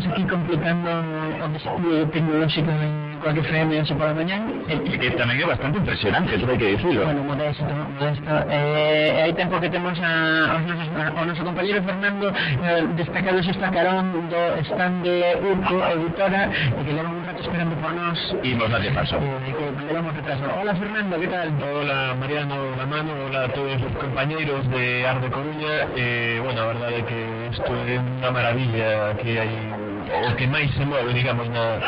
estamos aquí completando o desafío tecnolóxico en cualquier FM hoxe para mañán e que tamén é bastante impresionante, eso hai que dicirlo bueno, modesto, modesto. Eh, hai tempo que temos a, aos nosos, a, o noso compañero Fernando eh, destacado xa carón do stand de Urco Editora e que levan un rato esperando por nós imos nadie paso. Eh, que levamos retraso Hola Fernando, que tal? Hola Mariano Lamano, hola a todos os compañeros de Arde Coruña. Eh, bueno, a verdade é que isto é unha maravilla que hai o que máis se move, digamos, na,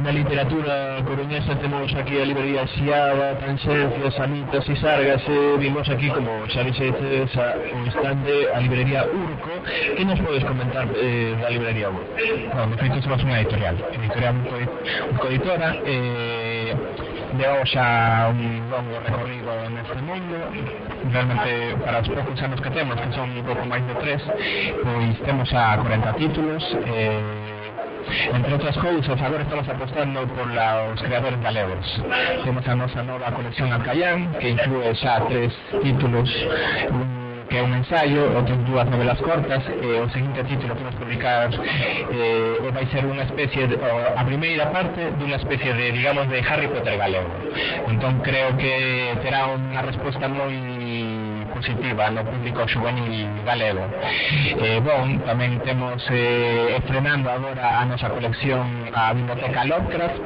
na literatura coruñesa temos aquí a librería Xiaba, Tanxencia, Sanitas e Sargas e vimos aquí, como xa dixetes un instante, a librería Urco. Que nos podes comentar eh, da librería Urco? Non, de feito, somos unha editorial. Editorial Urco Editora eh, levamos xa un longo recorrido neste mundo. Realmente para os poucos anos que temos que son un pouco máis de tres pois temos xa 40 títulos eh, Entre outras cousas, agora estamos apostando por la, os creadores galegos. Temos a nosa nova colección Alcayán, que inclúe xa tres títulos, un que é un ensaio, outras dúas novelas cortas, eh, e o seguinte título que nos publicar eh, vai ser unha especie, de, a primeira parte dunha especie de, digamos, de Harry Potter galego. Entón creo que terá unha resposta moi positiva no público juvenil galego. Eh, bon, tamén eh, estrenando agora a nosa colección a Biblioteca Lovecraft,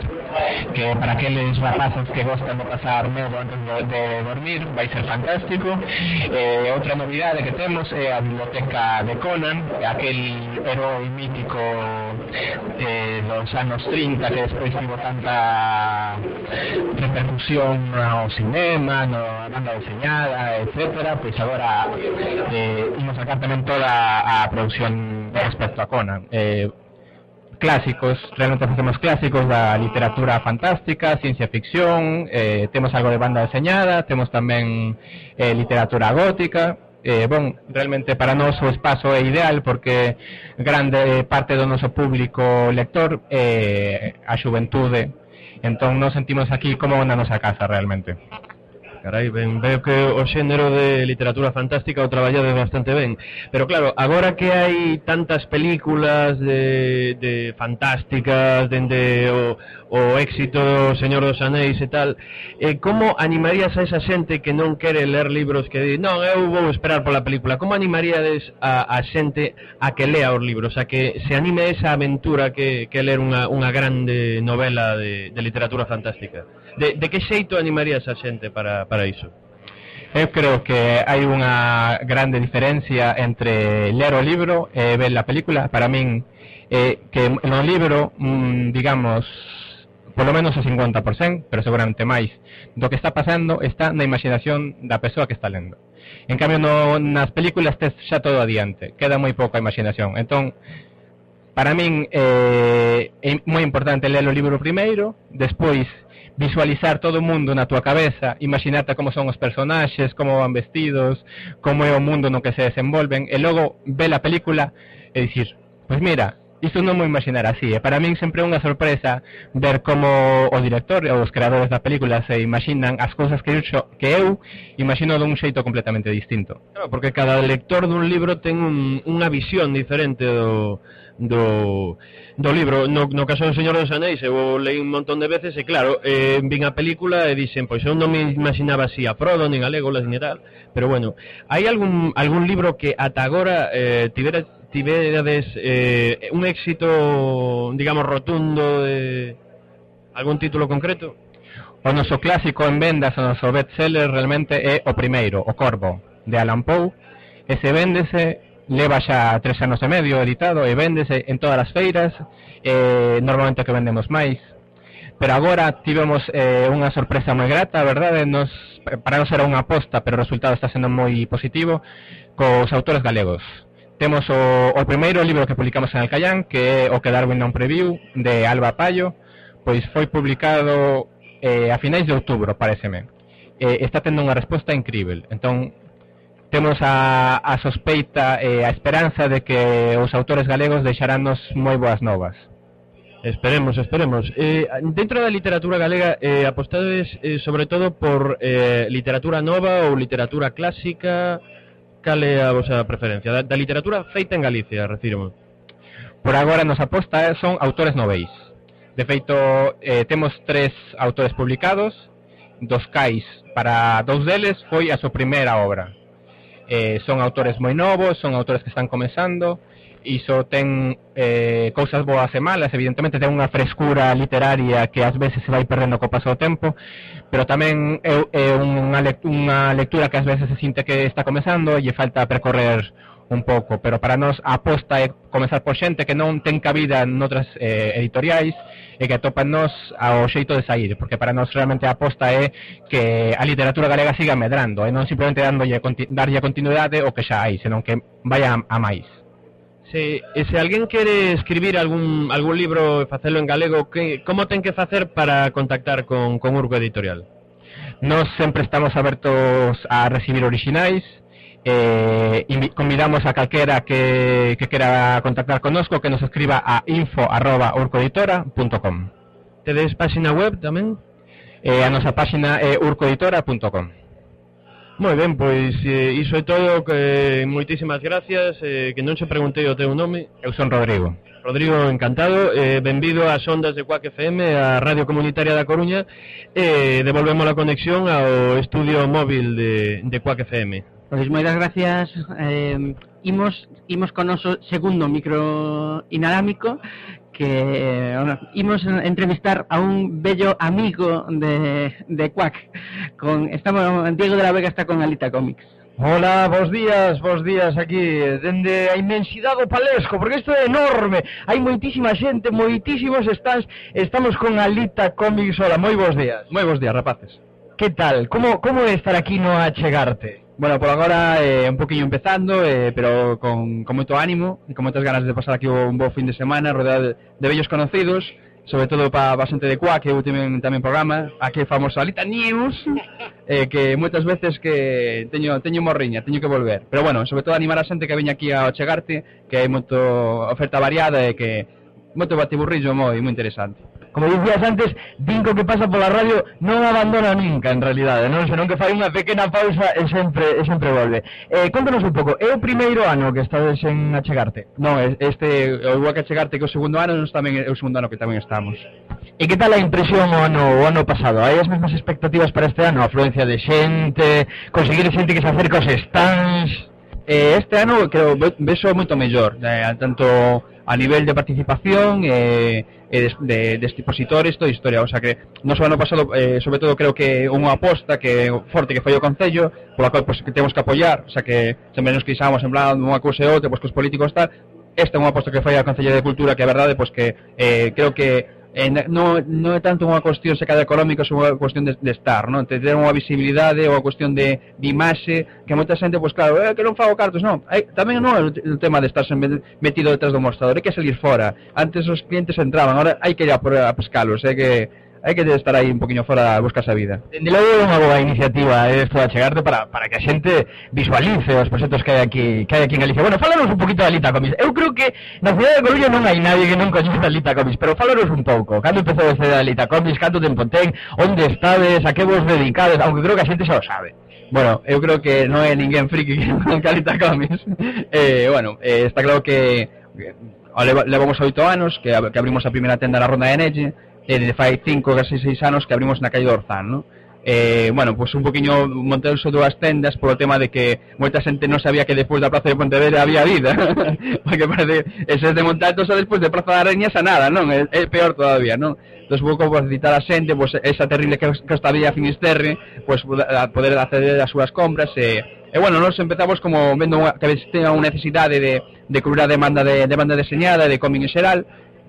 que para aqueles rapazos que gostan de pasar medo antes de, de dormir vai ser fantástico. Eh, outra novidade que temos é a Biblioteca de Conan, aquel herói mítico eh, dos anos 30 que despois tivo tanta repercusión no cinema, no banda deseñada, etcétera, pois agora eh, imos sacar tamén toda a produción respecto a Conan. Eh, clásicos, realmente facemos clásicos da literatura fantástica, ciencia ficción, eh, temos algo de banda deseñada, temos tamén eh, literatura gótica, eh, bon, realmente para nós o espazo é ideal porque grande parte do noso público lector é eh, a xuventude entón nos sentimos aquí como na nosa casa realmente Carai, ben, veo que o xénero de literatura fantástica o traballades bastante ben. Pero claro, agora que hai tantas películas de, de fantásticas, dende o, o éxito do Señor dos Anéis e tal, eh, como animarías a esa xente que non quere ler libros que di, non, eu vou esperar pola película, como animaríades a, a xente a que lea os libros, a que se anime esa aventura que, que ler unha, unha grande novela de, de literatura fantástica? De, de que xeito animarías a xente para, para para iso? Eu creo que hai unha grande diferencia entre ler o libro e ver a película. Para min, eh, que no libro, mm, digamos, polo menos o 50%, pero seguramente máis, do que está pasando está na imaginación da persoa que está lendo. En cambio, no, nas películas tes xa todo adiante, queda moi pouca imaginación. Entón, para min, eh, é moi importante ler o libro primeiro, despois visualizar todo o mundo na túa cabeza, imaginarte como son os personaxes, como van vestidos, como é o mundo no que se desenvolven, e logo ver a película e dicir, pois mira, isto non mo imaginar así, e para min sempre é unha sorpresa ver como o director ou os creadores da película se imaginan as cousas que eu, que eu imagino dun xeito completamente distinto. Claro, porque cada lector dun libro ten un, unha visión diferente do, do, do libro. No, no caso do Señor dos Anéis, eu leí un montón de veces, e claro, eh, vin a película e dixen, pois eu non me imaginaba así a Frodo, nin a Legolas, nin tal, pero bueno, hai algún, algún libro que ata agora eh, tivera, tiverades eh, un éxito, digamos, rotundo de algún título concreto? O noso clásico en vendas, o noso bestseller realmente é o primeiro, O Corvo, de Alan Poe, e se véndese leva xa tres anos e medio editado e véndese en todas as feiras eh, normalmente que vendemos máis pero agora tivemos eh, unha sorpresa moi grata, verdade? Nos, para non ser unha aposta, pero o resultado está sendo moi positivo cos autores galegos. Temos o, o primeiro libro que publicamos en Alcayán que é o que Darwin non previu, de Alba Pallo, pois foi publicado eh, a finais de outubro, pareceme. Eh, está tendo unha resposta incrível. Entón, temos a, a sospeita e a esperanza de que os autores galegos deixarannos moi boas novas. Esperemos, esperemos. Eh, dentro da literatura galega eh, apostades eh, sobre todo por eh, literatura nova ou literatura clásica? Cal é a vosa preferencia? Da, da literatura feita en Galicia, refirmo. Por agora nos aposta son autores noveis. De feito, eh, temos tres autores publicados, dos cais para dous deles foi a súa primeira obra Eh, son autores moi novos, son autores que están comezando, iso ten eh, cousas boas e malas, evidentemente ten unha frescura literaria que ás veces se vai perdendo co paso do tempo, pero tamén é, é unha, lect unha lectura que ás veces se sinte que está comezando e lle falta percorrer un pouco, pero para nós a aposta é comezar por xente que non ten cabida noutras eh, editoriais e que atopan nos ao xeito de sair, porque para nós realmente a aposta é que a literatura galega siga medrando, e non simplemente dándolle, darlle continuidade o que xa hai, senón que vaya a, a máis. Se, e se alguén quere escribir algún, algún libro e facelo en galego, que, como ten que facer para contactar con, con Urgo Editorial? Nós sempre estamos abertos a recibir orixinais, Eh, convidamos a calquera que, que quera contactar connosco que nos escriba a info.urcoeditora.com Tedes página web tamén? Eh, a nosa página é urcoeditora.com Moi ben, pois eh, iso é todo que moitísimas gracias eh, que non se preguntei o teu nome. Eu son Rodrigo. Rodrigo, encantado eh, Benvido ás ondas de Cuac FM a Radio Comunitaria da Coruña e eh, devolvemos a conexión ao estudio móvil de, de Cuac FM Pois moitas gracias. Eh, imos, imos con noso segundo micro inalámico que bueno, imos entrevistar a un bello amigo de, de Quack. Con, estamos, Diego de la Vega está con Alita Comics. Hola, bos días, bos días aquí Dende a inmensidade do palesco Porque isto é enorme Hai moitísima xente, moitísimos estás Estamos con Alita Comics Hola, moi bos días Moi bos días, rapaces Que tal? Como, como é estar aquí no achegarte? Bueno, por agora eh, un poquinho empezando, eh, pero con, con moito ánimo e con moitas ganas de pasar aquí un bo fin de semana rodeado de, de bellos conocidos, sobre todo para a xente de Cuá, que eu tiven tamén programa, aquí famosa Alita News, eh, que moitas veces que teño, teño morriña, teño que volver. Pero bueno, sobre todo animar a xente que veña aquí a chegarte, que hai moito oferta variada e que moito batiburrillo moi, moi interesante como dicías antes, Dinco que pasa pola radio non abandona nunca en realidade, non? Senón que fai unha pequena pausa e sempre, e sempre volve. Eh, contanos un pouco, é o primeiro ano que estades en achegarte? Non, este o igual que achegarte que o segundo ano, nos tamén é o segundo ano que tamén estamos. E que tal a impresión o ano, o ano pasado? Hai as mesmas expectativas para este ano? Afluencia de xente, conseguir xente que se acerca aos stands... Eh, este ano creo beso moito mellor, eh, tanto a nivel de participación eh, eh, de, de, de expositores, toda historia. O sea que no só ano pasado, eh, sobre todo creo que unha aposta que forte que foi o Concello, pola cual pues, que temos que apoiar, o sea que sempre nos quixamos en plan unha cousa e outra, pois que cos políticos tal, esta é unha aposta que foi a Concello de Cultura que a verdade pois que eh, creo que eh, non, non é tanto unha cuestión sacada económica, é unha cuestión de, de estar, non? De ter unha visibilidade ou a cuestión de, de imaxe, que moita xente, pois claro, eh, que non fago cartos, non. Eh, tamén non é o tema de estar metido detrás do mostrador, é que salir fora. Antes os clientes entraban, agora hai que ir a, a pescalos, é eh, que hai que estar aí un poquinho fora a buscar a vida. Dende logo é unha boa iniciativa eh, esto a chegarte para, para que a xente visualice os proxectos que hai aquí, que hai aquí en Galicia. Bueno, fálanos un poquito da Lita Comis. Eu creo que na cidade de Coruña non hai nadie que non coñeza Lita Comis, pero fálanos un pouco. Cando empezou a da Lita Comis, canto tempo ten, onde estades, a que vos dedicades, aunque creo que a xente xa o sabe. Bueno, eu creo que non é ninguén friki que non Lita comis. Eh, bueno, eh, está claro que, que levamos oito anos que, que abrimos a primeira tenda na Ronda de Nelle eh, fai cinco, casi seis anos que abrimos na calle do Orzán, non? eh, bueno, pues un poquinho montei sobre as tendas polo tema de que moita xente non sabía que despois da Plaza de Pontevedra había vida porque parece, ese de todo xa despois de Plaza da Areña xa nada, non? É, é peor todavía, non? Entón, vou citar a xente, pois, pues, esa terrible que costa vía Finisterre, pois, pues, a poder acceder ás súas compras e, e bueno, nos empezamos como vendo unha, que tenga unha necesidade de, de cubrir a demanda de demanda deseñada de cómic en xeral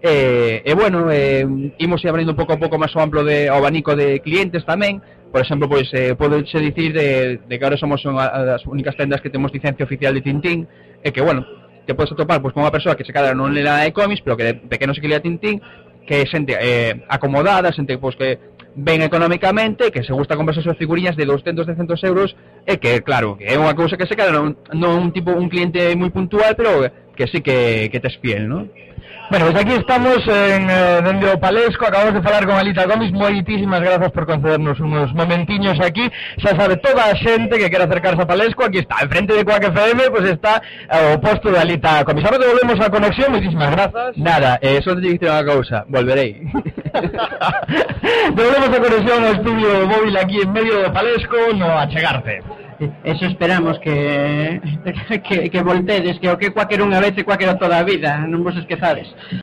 E, e bueno, eh, imos abrindo un pouco a pouco máis o amplo de o abanico de clientes tamén. Por exemplo, pois eh, podo dicir de, de que agora somos unha das únicas tendas que temos licencia oficial de Tintín e que, bueno, te podes atopar pois, con unha persoa que se cadra non lera de cómics, pero que de pequeno se que lea Tintín, que é xente eh, acomodada, xente pois, que ben económicamente, que se gusta comprar as figurinhas de 200, 300 euros, e que, claro, que é unha cousa que se cadra non, non un tipo un cliente moi puntual, pero que sí que, que te es fiel, non? Bueno, pues aquí estamos en eh, dende o Palesco, acabamos de falar con Alita Gómez, moitísimas grazas por concedernos unos momentiños aquí. Xa sabe toda a xente que quere acercarse a Palesco, aquí está, enfrente de Coac FM, pues está eh, o posto de Alita Gómez. Ahora devolvemos a conexión, moitísimas grazas. Nada, eh, só te dicir unha cousa, volverei. devolvemos a conexión ao estudio móvil aquí en medio do Palesco, no a chegarte. Eso esperamos que, que, que voltedes, que o que cualquier unha vez e cualquier toda a vida, non vos esquezades.